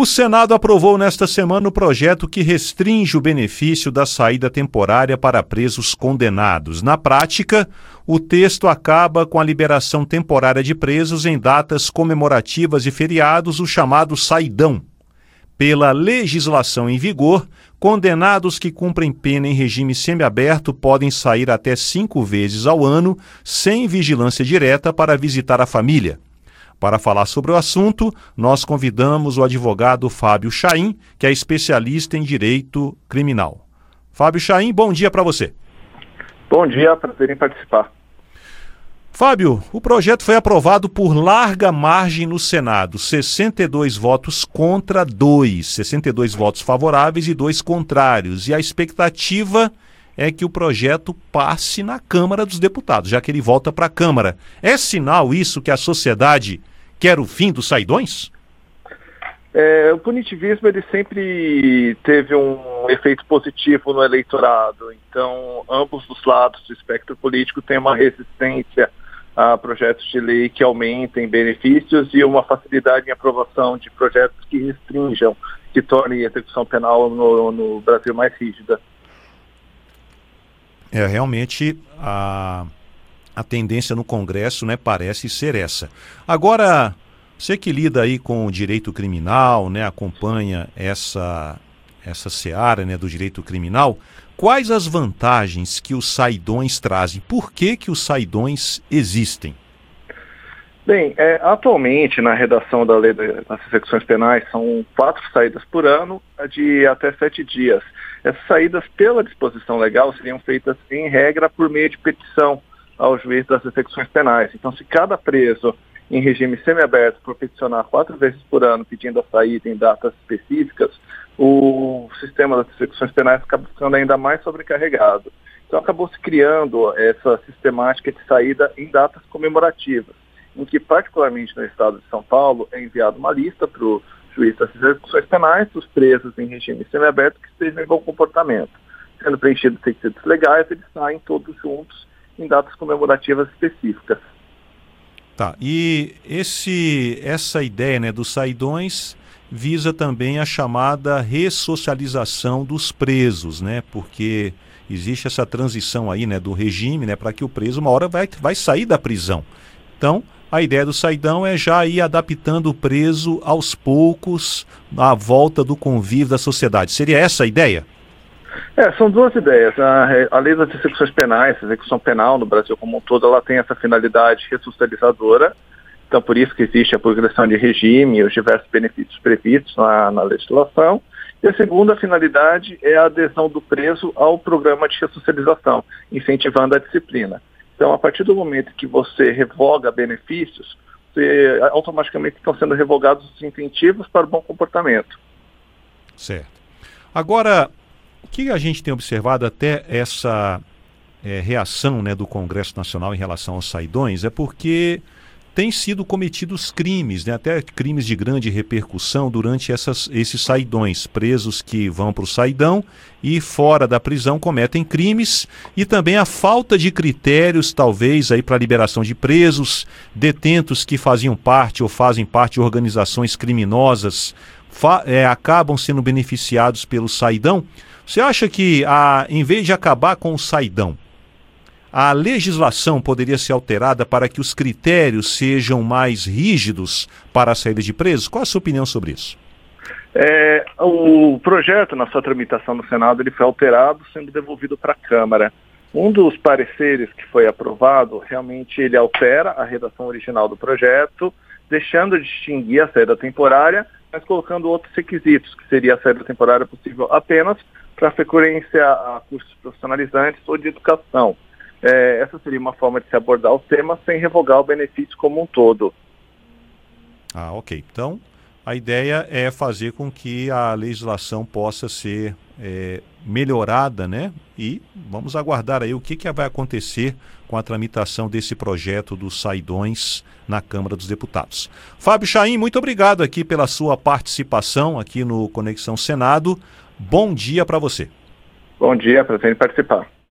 O Senado aprovou nesta semana o projeto que restringe o benefício da saída temporária para presos condenados. Na prática, o texto acaba com a liberação temporária de presos em datas comemorativas e feriados, o chamado saidão. Pela legislação em vigor, condenados que cumprem pena em regime semiaberto podem sair até cinco vezes ao ano, sem vigilância direta, para visitar a família. Para falar sobre o assunto, nós convidamos o advogado Fábio Chaim, que é especialista em direito criminal. Fábio Chaim, bom dia para você. Bom dia, prazer em participar. Fábio, o projeto foi aprovado por larga margem no Senado, 62 votos contra 2, 62 votos favoráveis e 2 contrários. E a expectativa é que o projeto passe na Câmara dos Deputados, já que ele volta para a Câmara. É sinal isso que a sociedade quer o fim dos saidões? É, o punitivismo ele sempre teve um efeito positivo no eleitorado. Então, ambos os lados do espectro político têm uma resistência a projetos de lei que aumentem benefícios e uma facilidade em aprovação de projetos que restringam, que tornem a execução penal no, no Brasil mais rígida. É, realmente a, a tendência no Congresso né, parece ser essa. Agora, você que lida aí com o direito criminal, né, acompanha essa, essa seara né, do direito criminal, quais as vantagens que os saidões trazem? Por que, que os saidões existem? Bem, é, atualmente na redação da lei das execuções penais são quatro saídas por ano de até sete dias. Essas saídas, pela disposição legal, seriam feitas em regra por meio de petição ao juiz das execuções penais. Então, se cada preso em regime semiaberto for peticionar quatro vezes por ano pedindo a saída em datas específicas, o sistema das execuções penais acaba ficando ainda mais sobrecarregado. Então, acabou se criando essa sistemática de saída em datas comemorativas, em que, particularmente no estado de São Paulo, é enviada uma lista para o juiz das execuções penais dos presos em regime semiaberto que estejam em bom comportamento. Sendo preenchidos requisitos legais, eles saem todos juntos em datas comemorativas específicas. Tá. E esse, essa ideia né, dos saidões visa também a chamada ressocialização dos presos, né? Porque existe essa transição aí, né, do regime, né, para que o preso uma hora vai, vai sair da prisão. Então, a ideia do saidão é já ir adaptando o preso aos poucos à volta do convívio da sociedade. Seria essa a ideia? É, são duas ideias. A, a lei das execuções penais, a execução penal no Brasil como um todo, ela tem essa finalidade ressocializadora. Então, por isso que existe a progressão de regime e os diversos benefícios previstos na, na legislação. E a segunda finalidade é a adesão do preso ao programa de ressocialização, incentivando a disciplina. Então, a partir do momento que você revoga benefícios, você, automaticamente estão sendo revogados os incentivos para o bom comportamento. Certo. Agora, o que a gente tem observado até essa é, reação né, do Congresso Nacional em relação aos saidões é porque têm sido cometidos crimes, né, até crimes de grande repercussão durante essas, esses saidões, presos que vão para o saidão e fora da prisão cometem crimes e também a falta de critérios, talvez, aí para a liberação de presos, detentos que faziam parte ou fazem parte de organizações criminosas é, acabam sendo beneficiados pelo saidão. Você acha que, a, em vez de acabar com o saidão, a legislação poderia ser alterada para que os critérios sejam mais rígidos para a saída de presos? Qual a sua opinião sobre isso? É, o projeto, na sua tramitação no Senado, ele foi alterado, sendo devolvido para a Câmara. Um dos pareceres que foi aprovado, realmente ele altera a redação original do projeto, deixando de distinguir a saída temporária, mas colocando outros requisitos, que seria a saída temporária possível apenas para frequência a cursos profissionalizantes ou de educação. É, essa seria uma forma de se abordar o tema sem revogar o benefício como um todo. Ah, ok. Então, a ideia é fazer com que a legislação possa ser é, melhorada, né? E vamos aguardar aí o que, que vai acontecer com a tramitação desse projeto dos saidões na Câmara dos Deputados. Fábio Chaim, muito obrigado aqui pela sua participação aqui no Conexão Senado. Bom dia para você. Bom dia, prazer em participar.